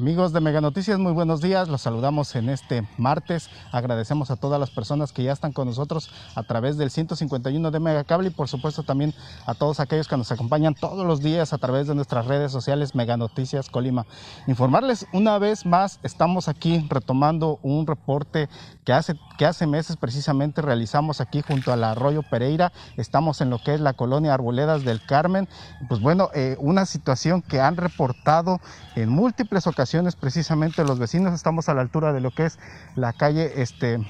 Amigos de Mega Noticias, muy buenos días. Los saludamos en este martes. Agradecemos a todas las personas que ya están con nosotros a través del 151 de Megacable y por supuesto también a todos aquellos que nos acompañan todos los días a través de nuestras redes sociales Mega Noticias Colima. Informarles una vez más, estamos aquí retomando un reporte que hace, que hace meses precisamente realizamos aquí junto al arroyo Pereira. Estamos en lo que es la colonia Arboledas del Carmen. Pues bueno, eh, una situación que han reportado en múltiples ocasiones precisamente los vecinos, estamos a la altura de lo que es la calle este,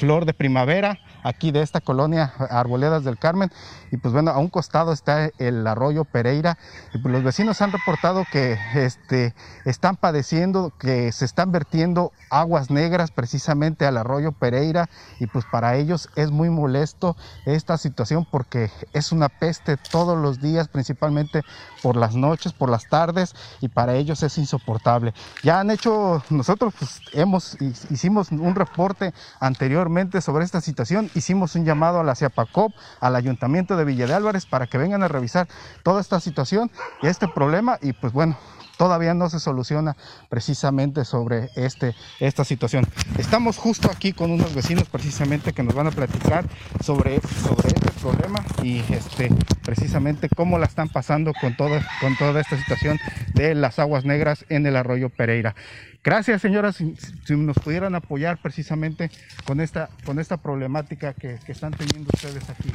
Flor de Primavera, aquí de esta colonia Arboledas del Carmen. Y pues bueno, a un costado está el arroyo Pereira. Y pues los vecinos han reportado que este, están padeciendo, que se están vertiendo aguas negras precisamente al arroyo Pereira. Y pues para ellos es muy molesto esta situación porque es una peste todos los días, principalmente por las noches, por las tardes. Y para ellos es insoportable. Ya han hecho, nosotros pues hemos, hicimos un reporte anteriormente sobre esta situación hicimos un llamado a la CIAPACOP, al Ayuntamiento de Villa de Álvarez, para que vengan a revisar toda esta situación este problema. Y pues bueno, todavía no se soluciona precisamente sobre este, esta situación. Estamos justo aquí con unos vecinos precisamente que nos van a platicar sobre, sobre este problema y este, precisamente cómo la están pasando con toda, con toda esta situación de las aguas negras en el arroyo Pereira. Gracias, señoras, si, nos pudieran apoyar precisamente con esta, con esta problemática que, que, están teniendo ustedes aquí.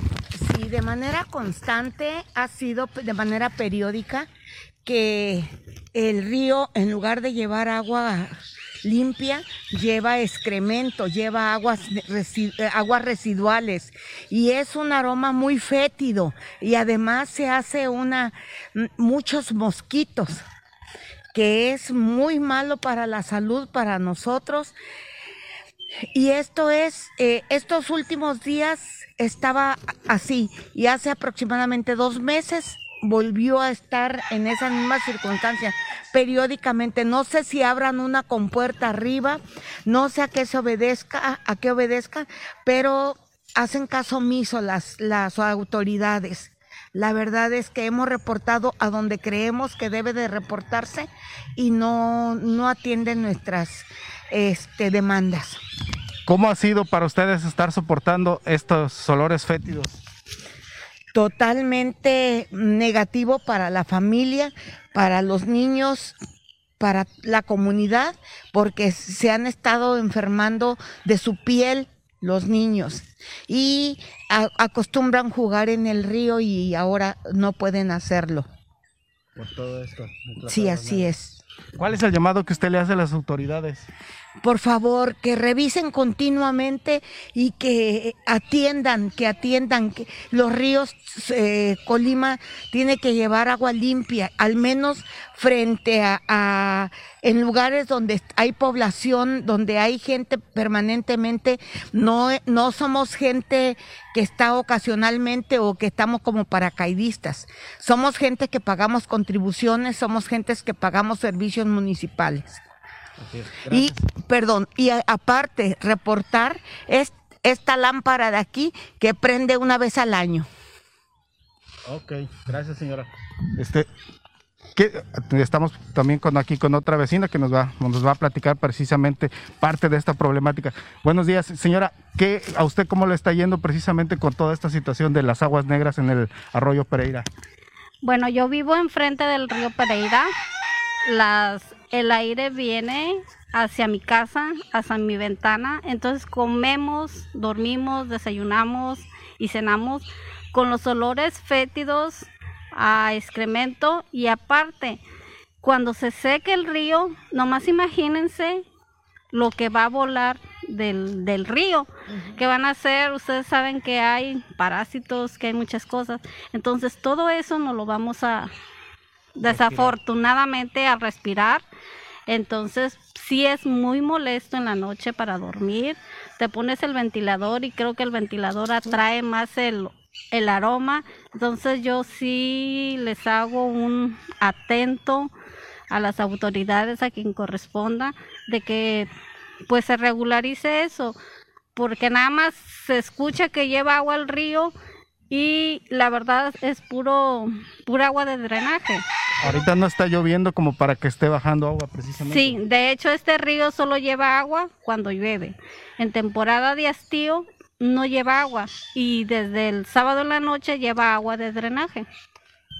Sí, de manera constante, ha sido de manera periódica que el río, en lugar de llevar agua limpia, lleva excremento, lleva aguas, aguas residuales y es un aroma muy fétido y además se hace una, muchos mosquitos que es muy malo para la salud, para nosotros. Y esto es, eh, estos últimos días estaba así y hace aproximadamente dos meses volvió a estar en esa misma circunstancia periódicamente. No sé si abran una compuerta arriba, no sé a qué se obedezca, a qué obedezca, pero hacen caso omiso las, las autoridades. La verdad es que hemos reportado a donde creemos que debe de reportarse y no, no atienden nuestras este, demandas. ¿Cómo ha sido para ustedes estar soportando estos olores fétidos? Totalmente negativo para la familia, para los niños, para la comunidad, porque se han estado enfermando de su piel los niños y acostumbran jugar en el río y ahora no pueden hacerlo. Por todo esto. Sí, así es. ¿Cuál es el llamado que usted le hace a las autoridades? por favor, que revisen continuamente y que atiendan, que atiendan que los ríos eh, Colima tiene que llevar agua limpia, al menos frente a, en lugares donde hay población, donde hay gente permanentemente, no, no somos gente que está ocasionalmente o que estamos como paracaidistas. Somos gente que pagamos contribuciones, somos gentes que pagamos servicios municipales y, perdón, y aparte, reportar esta lámpara de aquí que prende una vez al año. Ok, gracias señora. Este, estamos también con aquí con otra vecina que nos va, nos va a platicar precisamente parte de esta problemática. Buenos días, señora. ¿Qué, ¿A usted cómo le está yendo precisamente con toda esta situación de las aguas negras en el arroyo Pereira? Bueno, yo vivo enfrente del río Pereira. Las el aire viene hacia mi casa, hacia mi ventana, entonces comemos, dormimos, desayunamos y cenamos con los olores fétidos a excremento. Y aparte, cuando se seque el río, nomás imagínense lo que va a volar del, del río, que van a hacer, ustedes saben que hay parásitos, que hay muchas cosas, entonces todo eso no lo vamos a, desafortunadamente a respirar. Entonces, sí es muy molesto en la noche para dormir. Te pones el ventilador y creo que el ventilador atrae más el, el aroma. Entonces, yo sí les hago un atento a las autoridades, a quien corresponda, de que pues se regularice eso, porque nada más se escucha que lleva agua al río y la verdad es puro pura agua de drenaje. Ahorita no está lloviendo como para que esté bajando agua precisamente. Sí, de hecho este río solo lleva agua cuando llueve. En temporada de hastío no lleva agua y desde el sábado en la noche lleva agua de drenaje.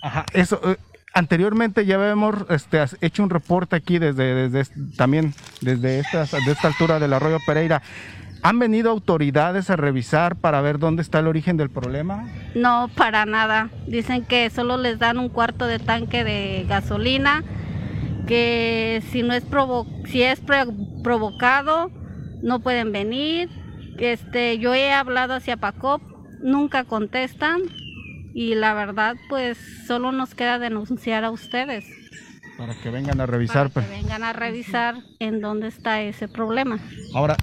Ajá, eso. eh, anteriormente ya habíamos este, hecho un reporte aquí desde, desde también desde esta, de esta altura del arroyo Pereira. ¿Han venido autoridades a revisar para ver dónde está el origen del problema? No, para nada. Dicen que solo les dan un cuarto de tanque de gasolina, que si no es provo si es provocado no pueden venir. Este, yo he hablado hacia Pacop, nunca contestan y la verdad pues solo nos queda denunciar a ustedes Para que vengan a revisar. para pues. que vengan a revisar en dónde está ese problema. Ahora,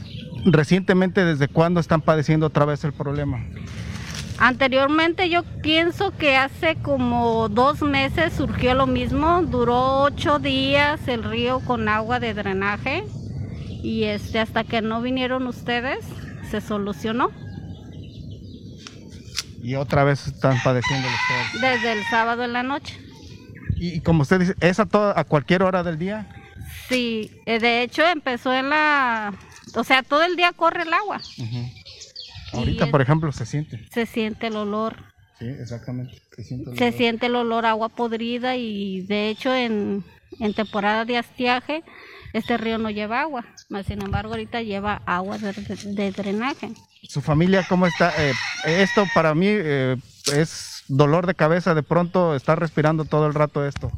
recientemente, ¿desde cuándo están padeciendo otra vez el problema? Anteriormente yo pienso que hace como dos meses surgió lo mismo, duró ocho días el río con agua de drenaje y este hasta que no vinieron ustedes se solucionó Y otra vez están padeciendo ustedes. desde el sábado en la noche. Y, como usted dice, ¿es a, toda- a cualquier hora del día? Sí, eh, de hecho empezó en la, o sea, todo el día corre el agua, Ahorita, por ejemplo, se siente. se siente el olor, Sí, exactamente. Se siente. el se olor. siente el olor a agua podrida y de hecho en, en temporada de estiaje este río no lleva agua, mas sin embargo ahorita lleva agua de, de drenaje. ¿Su familia cómo está? Eh, esto para mí eh, es dolor de cabeza, de pronto estar respirando todo el rato esto.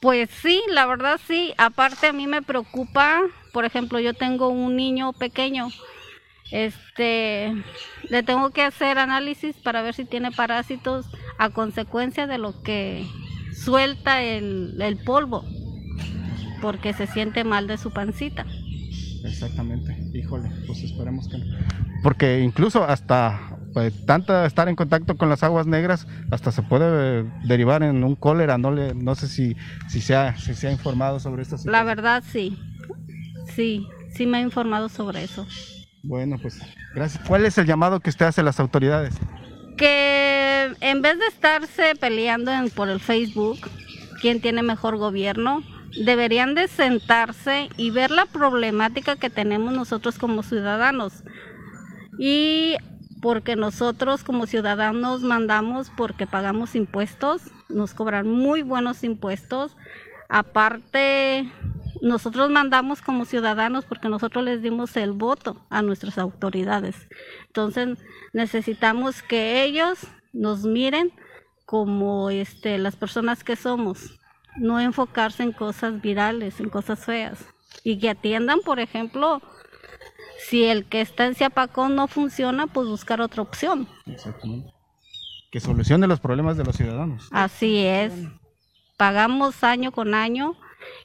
Pues sí, la verdad sí, aparte a mí me preocupa, por ejemplo, yo tengo un niño pequeño, este, le tengo que hacer análisis para ver si tiene parásitos a consecuencia de lo que suelta el, el polvo, porque se siente mal de su pancita. Exactamente, híjole, pues esperemos que no. Porque incluso hasta pues, tanta estar en contacto con las aguas negras, hasta se puede eh, derivar en un cólera, no le, no sé si, si, se ha, si se ha informado sobre esto. La verdad sí, sí, sí me he informado sobre eso. Bueno, pues gracias. ¿Cuál es el llamado que usted hace a las autoridades? que en vez de estarse peleando en- por el Facebook, quién tiene mejor gobierno, deberían de sentarse y ver la problemática que tenemos nosotros como ciudadanos. Y porque nosotros como ciudadanos mandamos porque pagamos impuestos, nos cobran muy buenos impuestos. Aparte, nosotros mandamos como ciudadanos porque nosotros les dimos el voto a nuestras autoridades. Entonces, necesitamos que ellos nos miren como este las personas que somos, no enfocarse en cosas virales, en cosas feas y que atiendan, por ejemplo, si el que está en Ciapacón no funciona, pues buscar otra opción. Exactamente. Que solucione los problemas de los ciudadanos. Así es. Pagamos año con año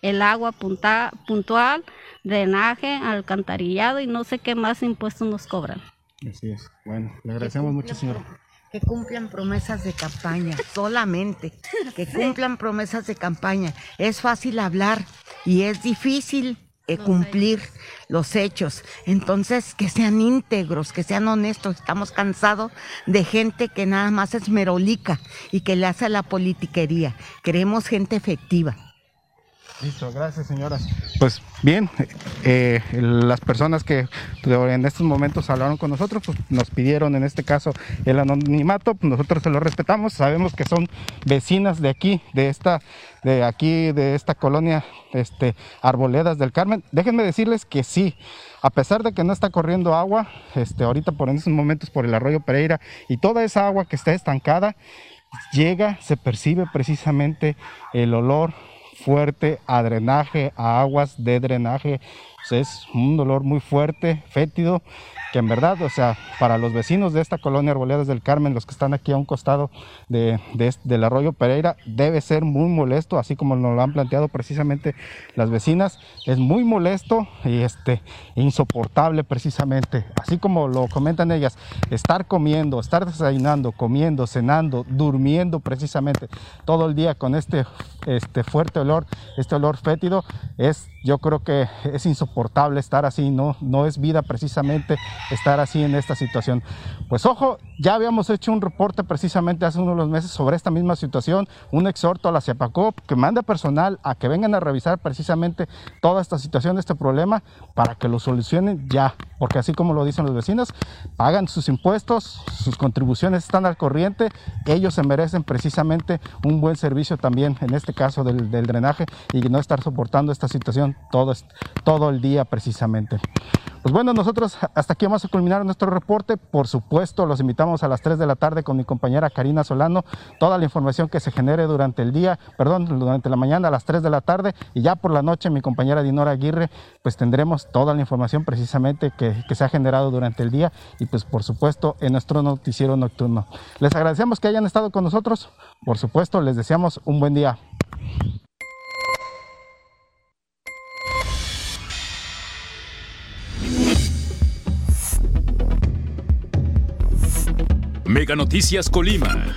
el agua punta- puntual, drenaje, alcantarillado y no sé qué más impuestos nos cobran. Así es. Bueno, le agradecemos mucho, señora. Que cumplan promesas de campaña, solamente. Que cumplan promesas de campaña. Es fácil hablar y es difícil eh, cumplir los hechos. Entonces, que sean íntegros, que sean honestos. Estamos cansados de gente que nada más es merolica y que le hace la politiquería. Queremos gente efectiva. Listo, gracias señoras. Pues bien, eh, las personas que en estos momentos hablaron con nosotros, pues nos pidieron en este caso el anonimato, pues, nosotros se lo respetamos, sabemos que son vecinas de aquí, de esta, de aquí, de esta colonia, este, Arboledas del Carmen. Déjenme decirles que sí, a pesar de que no está corriendo agua, este, ahorita por en estos momentos por el arroyo Pereira y toda esa agua que está estancada, llega, se percibe precisamente el olor fuerte a drenaje, a aguas de drenaje es un dolor muy fuerte, fétido, que en verdad, o sea, para los vecinos de esta colonia Arboledas del Carmen, los que están aquí a un costado de, del arroyo Pereira, debe ser muy molesto, así como nos lo han planteado precisamente las vecinas, es muy molesto y este, insoportable precisamente, así como lo comentan ellas, estar comiendo, estar desayunando, comiendo, cenando, durmiendo precisamente todo el día con este, este fuerte olor, este olor fétido, es yo creo que es insoportable estar así, no, no es vida precisamente estar así en esta situación. Pues ojo, ya habíamos hecho un reporte precisamente hace unos meses sobre esta misma situación, un exhorto a la CEPACOP que manda personal a que vengan a revisar precisamente toda esta situación, este problema, para que lo solucionen ya, porque así como lo dicen los vecinos, pagan sus impuestos, sus contribuciones están al corriente, ellos se merecen precisamente un buen servicio también, en este caso del, del drenaje, y no estar soportando esta situación todo, todo el día precisamente. Pues bueno, nosotros hasta aquí vamos a culminar nuestro reporte. Por supuesto, los invitamos a las 3 de la tarde con mi compañera Karina Solano. Toda la información que se genere durante el día, perdón, durante la mañana a las 3 de la tarde y ya por la noche mi compañera Dinora Aguirre, pues tendremos toda la información precisamente que, que se ha generado durante el día y pues por supuesto en nuestro noticiero nocturno. Les agradecemos que hayan estado con nosotros. Por supuesto, les deseamos un buen día. Noticias Colima.